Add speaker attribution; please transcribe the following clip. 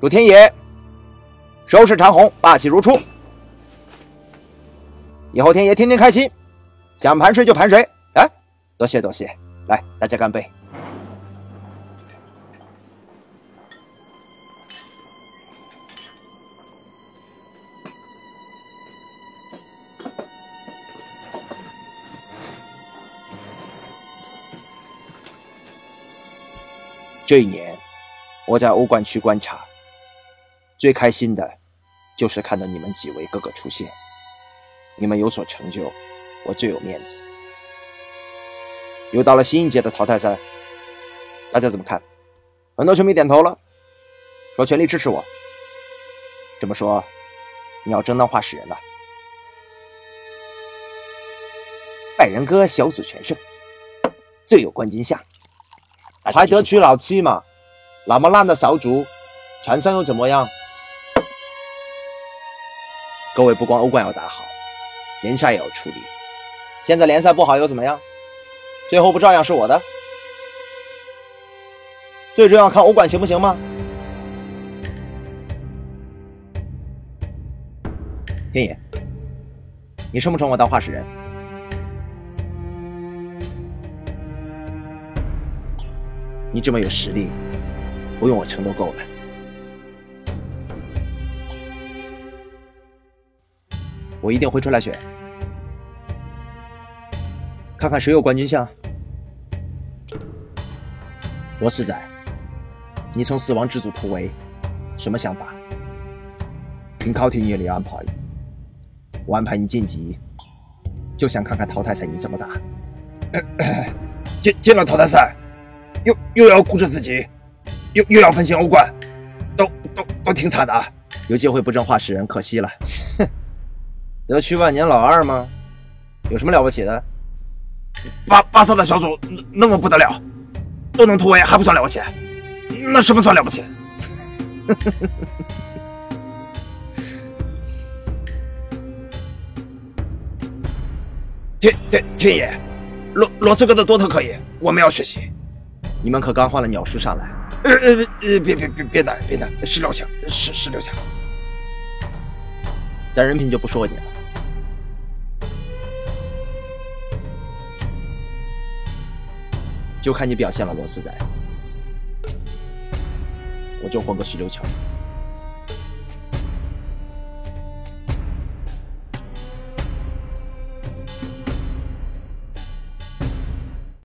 Speaker 1: 祝天野收拾长虹，霸气如初。以后天爷天天开心，想盘谁就盘谁。哎，多谢多谢，来，大家干杯。这一年，我在欧冠区观察，最开心的，就是看到你们几位哥哥出现。你们有所成就，我最有面子。又到了新一届的淘汰赛，大家怎么看？很多球迷点头了，说全力支持我。这么说，你要争当话事人了？拜仁哥小组全胜，最有冠军相。才得取老七嘛，那么烂的小组，全胜又怎么样？各位不光欧冠要打好，联赛也要处理。现在联赛不好又怎么样？最后不照样是我的？最重要看欧冠行不行吗？天野，你称不称我当话事人？你这么有实力，不用我撑都够了。我一定会出来选，看看谁有冠军相。罗世仔，你从死亡之组突围，什么想法？听考天爷的安排，我安排你晋级，就想看看淘汰赛你怎么打。
Speaker 2: 进进了淘汰赛。又又要顾着自己，又又要分心欧冠，都都都挺惨的。
Speaker 1: 有机会不争话事人，可惜了。哼，得去万年老二吗？有什么了不起的？
Speaker 2: 巴巴萨的小组那么不得了，都能突围还不算了不起？那什么算了不起？天天天野，罗罗斯哥的多特可以，我们要学习。
Speaker 1: 你们可刚换了鸟叔上来？
Speaker 2: 呃呃呃，别别别别打别打，十六强十十六强，
Speaker 1: 咱人品就不说你了，就看你表现了，罗斯仔，我就混个十六强。